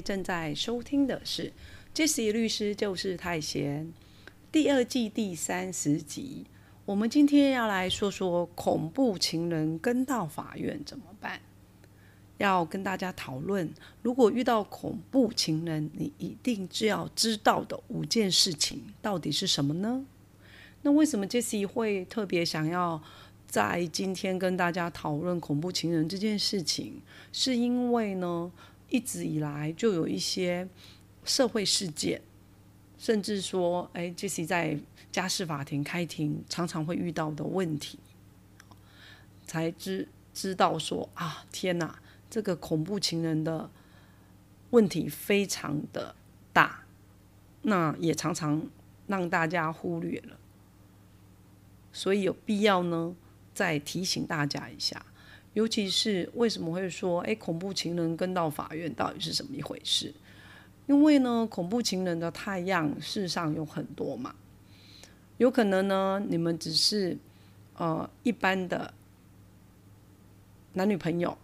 正在收听的是《Jesse 律师就是太闲》第二季第三十集。我们今天要来说说恐怖情人跟到法院怎么办？要跟大家讨论，如果遇到恐怖情人，你一定就要知道的五件事情到底是什么呢？那为什么 Jesse 会特别想要在今天跟大家讨论恐怖情人这件事情？是因为呢？一直以来就有一些社会事件，甚至说，哎，这是在家事法庭开庭常常会遇到的问题，才知知道说啊，天哪，这个恐怖情人的问题非常的大，那也常常让大家忽略了，所以有必要呢，再提醒大家一下。尤其是为什么会说，哎，恐怖情人跟到法院到底是什么一回事？因为呢，恐怖情人的太阳世上有很多嘛，有可能呢，你们只是呃一般的男女朋友，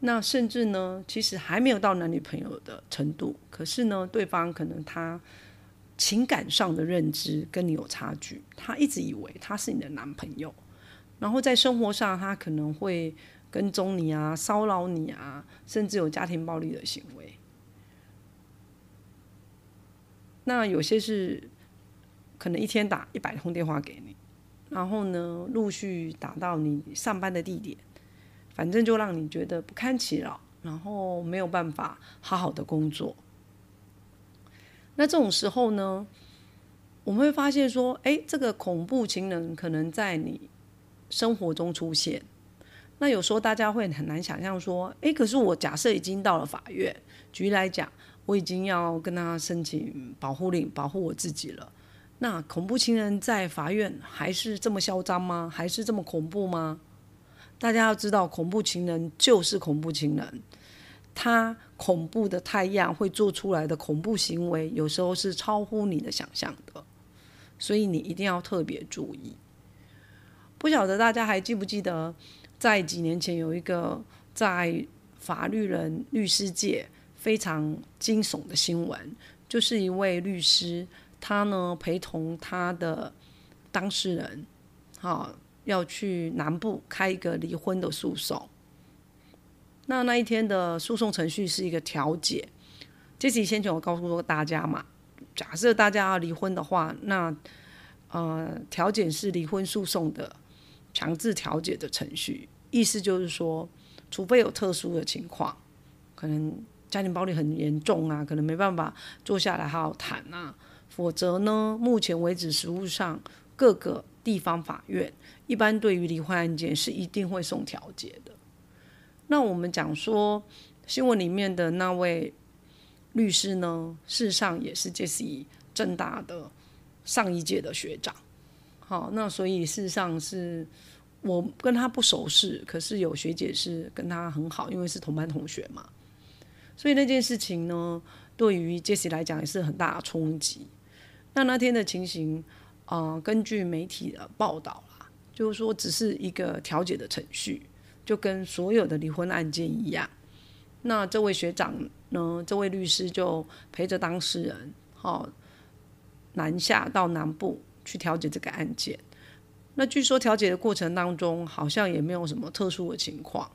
那甚至呢，其实还没有到男女朋友的程度，可是呢，对方可能他情感上的认知跟你有差距，他一直以为他是你的男朋友。然后在生活上，他可能会跟踪你啊，骚扰你啊，甚至有家庭暴力的行为。那有些是可能一天打一百通电话给你，然后呢，陆续打到你上班的地点，反正就让你觉得不堪其扰，然后没有办法好好的工作。那这种时候呢，我们会发现说，哎，这个恐怖情人可能在你。生活中出现，那有时候大家会很难想象说，诶，可是我假设已经到了法院，举例来讲，我已经要跟他申请保护令，保护我自己了。那恐怖情人在法院还是这么嚣张吗？还是这么恐怖吗？大家要知道，恐怖情人就是恐怖情人，他恐怖的太阳会做出来的恐怖行为，有时候是超乎你的想象的，所以你一定要特别注意。不晓得大家还记不记得，在几年前有一个在法律人律师界非常惊悚的新闻，就是一位律师，他呢陪同他的当事人，好要去南部开一个离婚的诉讼。那那一天的诉讼程序是一个调解，这次先前我告诉过大家嘛，假设大家要离婚的话，那呃调解是离婚诉讼的。强制调解的程序，意思就是说，除非有特殊的情况，可能家庭暴力很严重啊，可能没办法坐下来好好谈啊，否则呢，目前为止实务上各个地方法院一般对于离婚案件是一定会送调解的。那我们讲说新闻里面的那位律师呢，事实上也是 Jesse 正大的上一届的学长。好，那所以事实上是我跟他不熟识，可是有学姐是跟他很好，因为是同班同学嘛。所以那件事情呢，对于 Jesse 来讲也是很大的冲击。那那天的情形，呃，根据媒体的报道啦，就是说只是一个调解的程序，就跟所有的离婚案件一样。那这位学长呢，这位律师就陪着当事人，好南下到南部。去调解这个案件，那据说调解的过程当中好像也没有什么特殊的情况，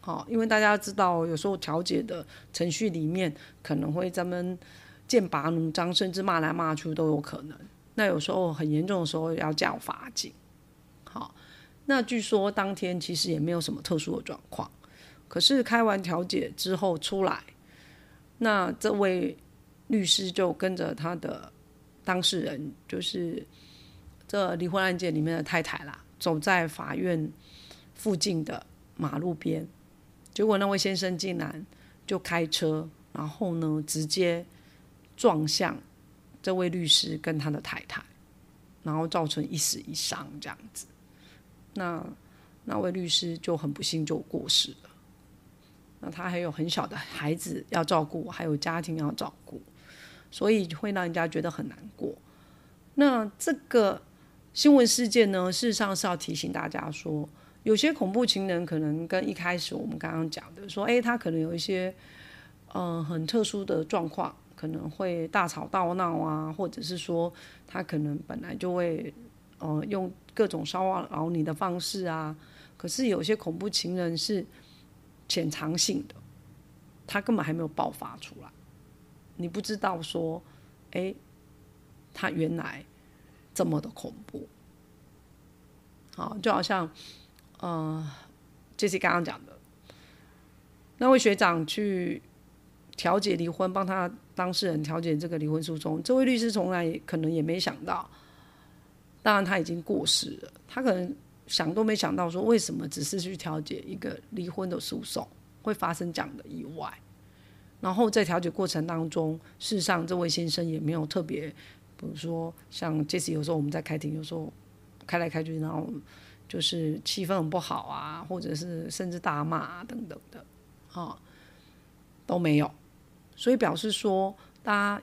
好，因为大家知道有时候调解的程序里面可能会咱们剑拔弩张，甚至骂来骂去都有可能。那有时候很严重的时候要叫法警，好，那据说当天其实也没有什么特殊的状况，可是开完调解之后出来，那这位律师就跟着他的当事人就是。这离婚案件里面的太太啦，走在法院附近的马路边，结果那位先生竟然就开车，然后呢直接撞向这位律师跟他的太太，然后造成一死一伤这样子。那那位律师就很不幸就过世了。那他还有很小的孩子要照顾，还有家庭要照顾，所以会让人家觉得很难过。那这个新闻事件呢，事实上是要提醒大家说，有些恐怖情人可能跟一开始我们刚刚讲的说，诶，他可能有一些嗯很特殊的状况，可能会大吵大闹啊，或者是说他可能本来就会呃用各种骚扰你的方式啊。可是有些恐怖情人是。潜藏性的，他根本还没有爆发出来，你不知道说，哎，他原来这么的恐怖，好，就好像，呃，就是刚刚讲的，那位学长去调解离婚，帮他当事人调解这个离婚诉讼，这位律师从来可能也没想到，当然他已经过世了，他可能。想都没想到，说为什么只是去调解一个离婚的诉讼会发生这样的意外？然后在调解过程当中，事实上这位先生也没有特别，比如说像这次有时候我们在开庭，有时候开来开去，然后就是气氛很不好啊，或者是甚至大骂啊等等的，啊都没有。所以表示说，大家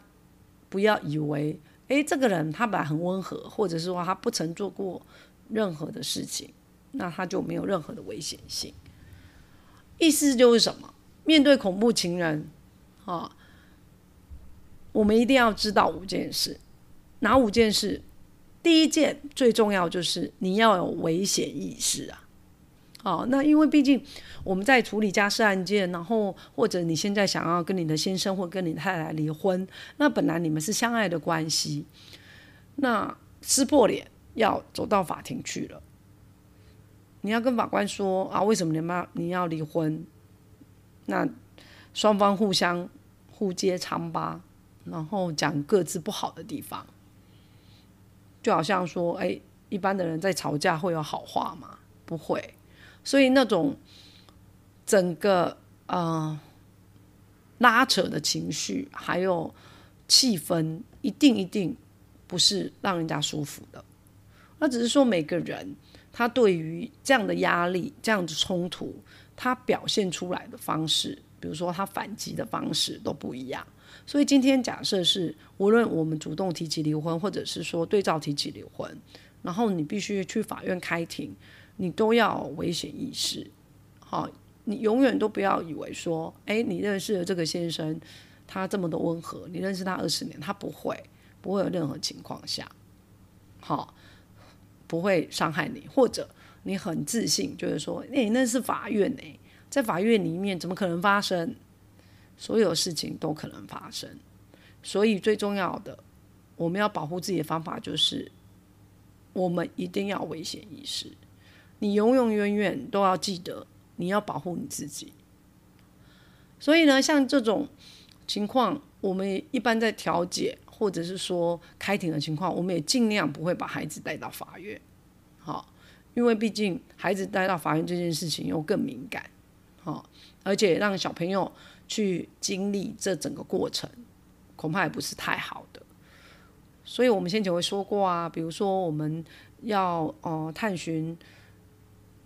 不要以为，哎，这个人他本来很温和，或者是说他不曾做过。任何的事情，那他就没有任何的危险性。意思就是什么？面对恐怖情人，啊，我们一定要知道五件事。哪五件事？第一件最重要就是你要有危险意识啊！哦，那因为毕竟我们在处理家事案件，然后或者你现在想要跟你的先生或跟你太太离婚，那本来你们是相爱的关系，那撕破脸。要走到法庭去了，你要跟法官说啊，为什么你妈你要离婚？那双方互相互揭疮疤，然后讲各自不好的地方，就好像说，哎，一般的人在吵架会有好话吗？不会，所以那种整个呃拉扯的情绪还有气氛，一定一定不是让人家舒服的。那只是说，每个人他对于这样的压力、这样的冲突，他表现出来的方式，比如说他反击的方式都不一样。所以今天假设是，无论我们主动提起离婚，或者是说对照提起离婚，然后你必须去法院开庭，你都要危险意识。好，你永远都不要以为说，哎，你认识的这个先生，他这么的温和，你认识他二十年，他不会，不会有任何情况下，好。不会伤害你，或者你很自信，就是说，哎，那是法院哎，在法院里面怎么可能发生？所有事情都可能发生，所以最重要的，我们要保护自己的方法就是，我们一定要危险意识。你永永远远都要记得，你要保护你自己。所以呢，像这种情况，我们一般在调解。或者是说开庭的情况，我们也尽量不会把孩子带到法院，好，因为毕竟孩子带到法院这件事情又更敏感，好，而且让小朋友去经历这整个过程，恐怕也不是太好的。所以我们先前会说过啊，比如说我们要呃探寻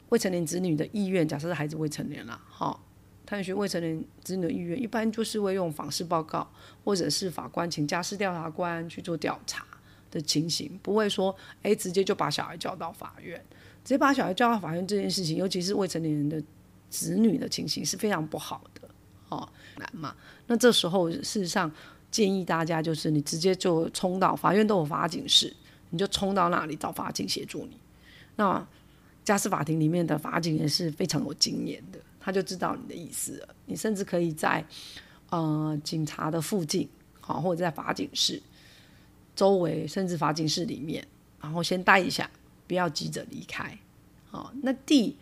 未成年子女的意愿，假设是孩子未成年了，好。探寻未成年子女的意愿，一般就是会用访视报告，或者是法官请家事调查官去做调查的情形，不会说，哎，直接就把小孩叫到法院，直接把小孩叫到法院这件事情，尤其是未成年人的子女的情形是非常不好的，难嘛。那这时候事实上建议大家就是，你直接就冲到法院都有法警室，你就冲到那里找法警协助你。那家事法庭里面的法警也是非常有经验的。他就知道你的意思了。你甚至可以在呃警察的附近，好，或者在法警室周围，甚至法警室里面，然后先待一下，不要急着离开。好，那第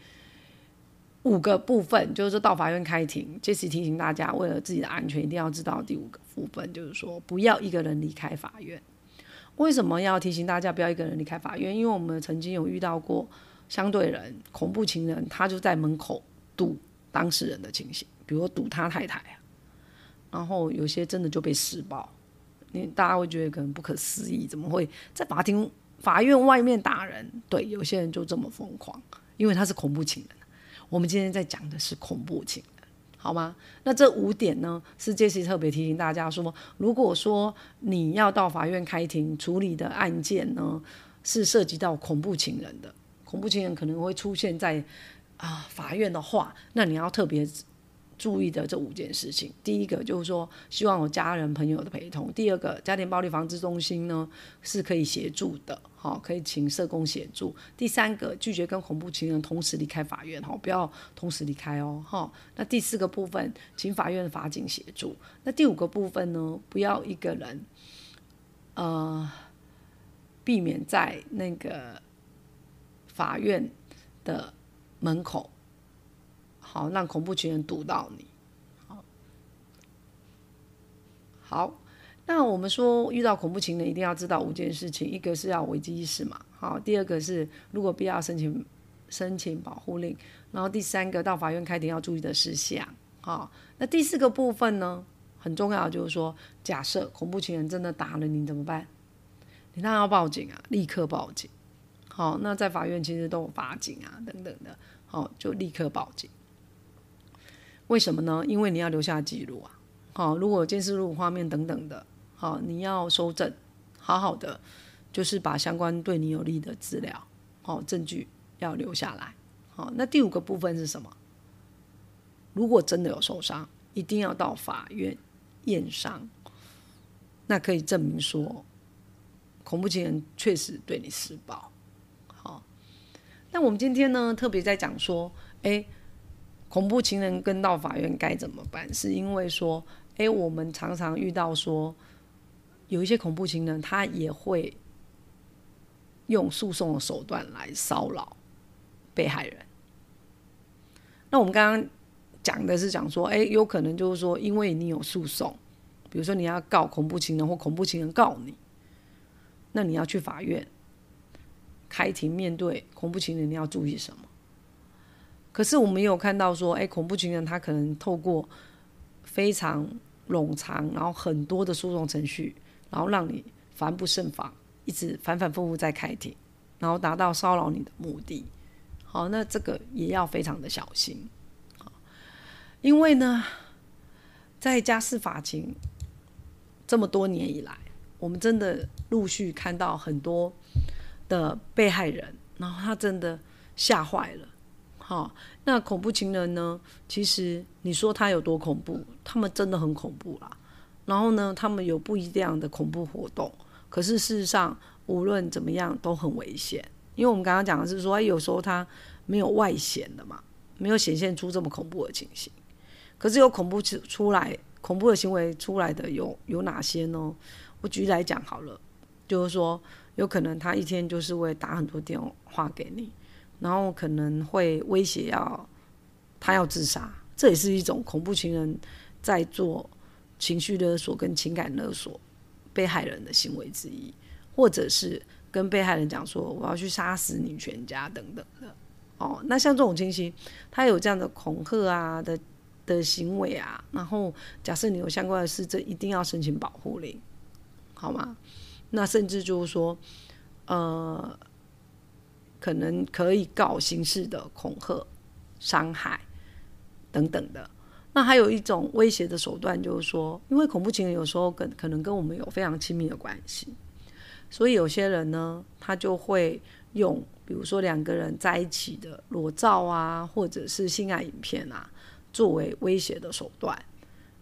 五个部分就是到法院开庭。这次提醒大家，为了自己的安全，一定要知道第五个部分，就是说不要一个人离开法院。为什么要提醒大家不要一个人离开法院？因为我们曾经有遇到过相对人恐怖情人，他就在门口堵。当事人的情形，比如堵他太太啊，然后有些真的就被施暴，你大家会觉得可能不可思议，怎么会在法庭法院外面打人？对，有些人就这么疯狂，因为他是恐怖情人。我们今天在讲的是恐怖情人，好吗？那这五点呢，是这次特别提醒大家说，如果说你要到法院开庭处理的案件呢，是涉及到恐怖情人的，恐怖情人可能会出现在。啊，法院的话，那你要特别注意的这五件事情。第一个就是说，希望有家人朋友的陪同；第二个，家庭暴力防治中心呢是可以协助的，好，可以请社工协助；第三个，拒绝跟恐怖情人同时离开法院，哈，不要同时离开哦，哈。那第四个部分，请法院法警协助。那第五个部分呢，不要一个人，呃，避免在那个法院的。门口，好让恐怖情人堵到你，好，好，那我们说遇到恐怖情人一定要知道五件事情，一个是要危机意识嘛，好，第二个是如果必要申请申请保护令，然后第三个到法院开庭要注意的事项，好，那第四个部分呢很重要，就是说假设恐怖情人真的打了你怎么办？你当然要报警啊，立刻报警。好，那在法院其实都有法警啊，等等的，好，就立刻报警。为什么呢？因为你要留下记录啊。好，如果监视录画面等等的，好，你要收证，好好的，就是把相关对你有利的资料，好，证据要留下来。好，那第五个部分是什么？如果真的有受伤，一定要到法院验伤，那可以证明说，恐怖情人确实对你施暴。那我们今天呢，特别在讲说，哎，恐怖情人跟到法院该怎么办？是因为说，哎，我们常常遇到说，有一些恐怖情人，他也会用诉讼的手段来骚扰被害人。那我们刚刚讲的是讲说，哎，有可能就是说，因为你有诉讼，比如说你要告恐怖情人或恐怖情人告你，那你要去法院。开庭面对恐怖情人，你要注意什么？可是我们有看到说，哎，恐怖情人他可能透过非常冗长，然后很多的诉讼程序，然后让你烦不胜烦，一直反反复复在开庭，然后达到骚扰你的目的。好，那这个也要非常的小心。因为呢，在家事法庭这么多年以来，我们真的陆续看到很多。的被害人，然后他真的吓坏了。好，那恐怖情人呢？其实你说他有多恐怖，他们真的很恐怖啦。然后呢，他们有不一样的恐怖活动，可是事实上无论怎么样都很危险。因为我们刚刚讲的是说，哎，有时候他没有外显的嘛，没有显现出这么恐怖的情形。可是有恐怖出出来，恐怖的行为出来的有有哪些呢？我举例来讲好了，就是说。有可能他一天就是会打很多电话给你，然后可能会威胁要他要自杀，这也是一种恐怖情人在做情绪勒索跟情感勒索被害人的行为之一，或者是跟被害人讲说我要去杀死你全家等等的。哦，那像这种情形，他有这样的恐吓啊的的行为啊，然后假设你有相关的事，这一定要申请保护令，好吗？那甚至就是说，呃，可能可以告刑事的恐吓、伤害等等的。那还有一种威胁的手段，就是说，因为恐怖情人有时候跟可能跟我们有非常亲密的关系，所以有些人呢，他就会用，比如说两个人在一起的裸照啊，或者是性爱影片啊，作为威胁的手段。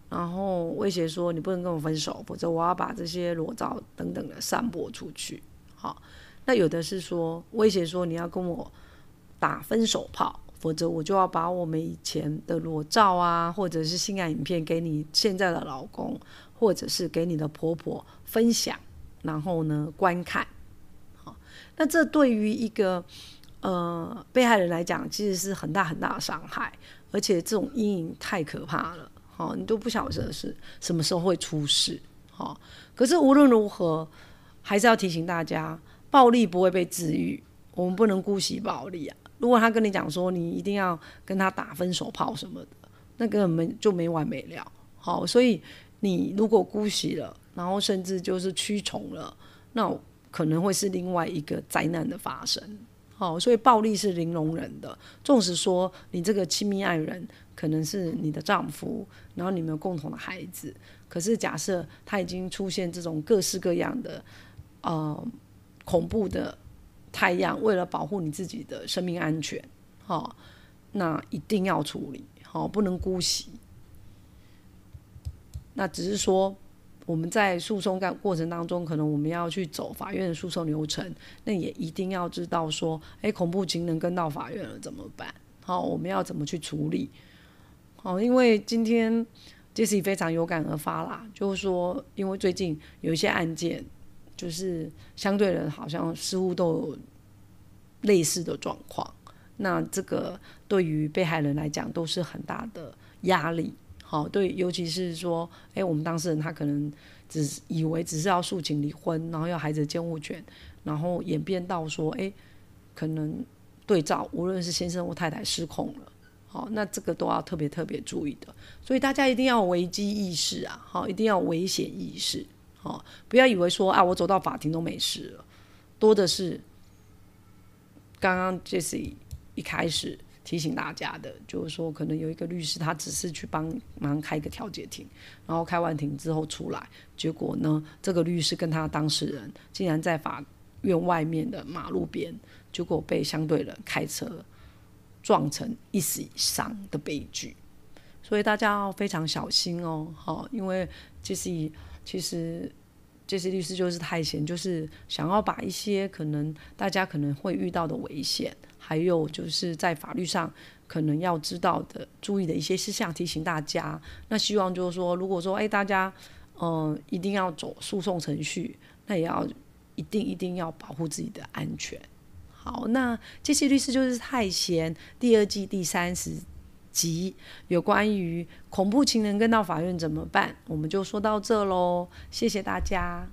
然后威胁说：“你不能跟我分手，否则我要把这些裸照等等的散播出去。”好，那有的是说威胁说：“你要跟我打分手炮，否则我就要把我们以前的裸照啊，或者是性爱影片给你现在的老公，或者是给你的婆婆分享，然后呢观看。”好，那这对于一个呃被害人来讲，其实是很大很大的伤害，而且这种阴影太可怕了。好，你都不晓得是什么时候会出事，好，可是无论如何，还是要提醒大家，暴力不会被治愈，我们不能姑息暴力啊。如果他跟你讲说你一定要跟他打分手炮什么的，那根本就没完没了。好，所以你如果姑息了，然后甚至就是驱虫了，那可能会是另外一个灾难的发生。好，所以暴力是零容忍的。纵使说你这个亲密爱人可能是你的丈夫，然后你们有共同的孩子，可是假设他已经出现这种各式各样的呃恐怖的太阳，为了保护你自己的生命安全，好，那一定要处理，好，不能姑息。那只是说。我们在诉讼干过程当中，可能我们要去走法院的诉讼流程，那也一定要知道说，哎，恐怖情人跟到法院了怎么办？好，我们要怎么去处理？好，因为今天 Jesse 非常有感而发啦，就是说，因为最近有一些案件，就是相对人，好像似乎都有类似的状况，那这个对于被害人来讲都是很大的压力。好，对，尤其是说，哎，我们当事人他可能只以为只是要诉请离婚，然后要孩子监护权，然后演变到说，哎，可能对照无论是先生或太太失控了，好，那这个都要特别特别注意的。所以大家一定要危机意识啊，好，一定要危险意识，哦，不要以为说啊，我走到法庭都没事了，多的是刚刚 Jesse 一开始。提醒大家的，就是说，可能有一个律师，他只是去帮忙开一个调解庭，然后开完庭之后出来，结果呢，这个律师跟他当事人竟然在法院外面的马路边，结果被相对人开车撞成一死一伤的悲剧。所以大家要非常小心哦，好，因为其实其实这些律师就是太闲，就是想要把一些可能大家可能会遇到的危险。还有就是在法律上可能要知道的、注意的一些事项，提醒大家。那希望就是说，如果说哎，大家嗯一定要走诉讼程序，那也要一定一定要保护自己的安全。好，那这些律师就是太闲第二季第三十及有关于恐怖情人跟到法院怎么办，我们就说到这喽。谢谢大家。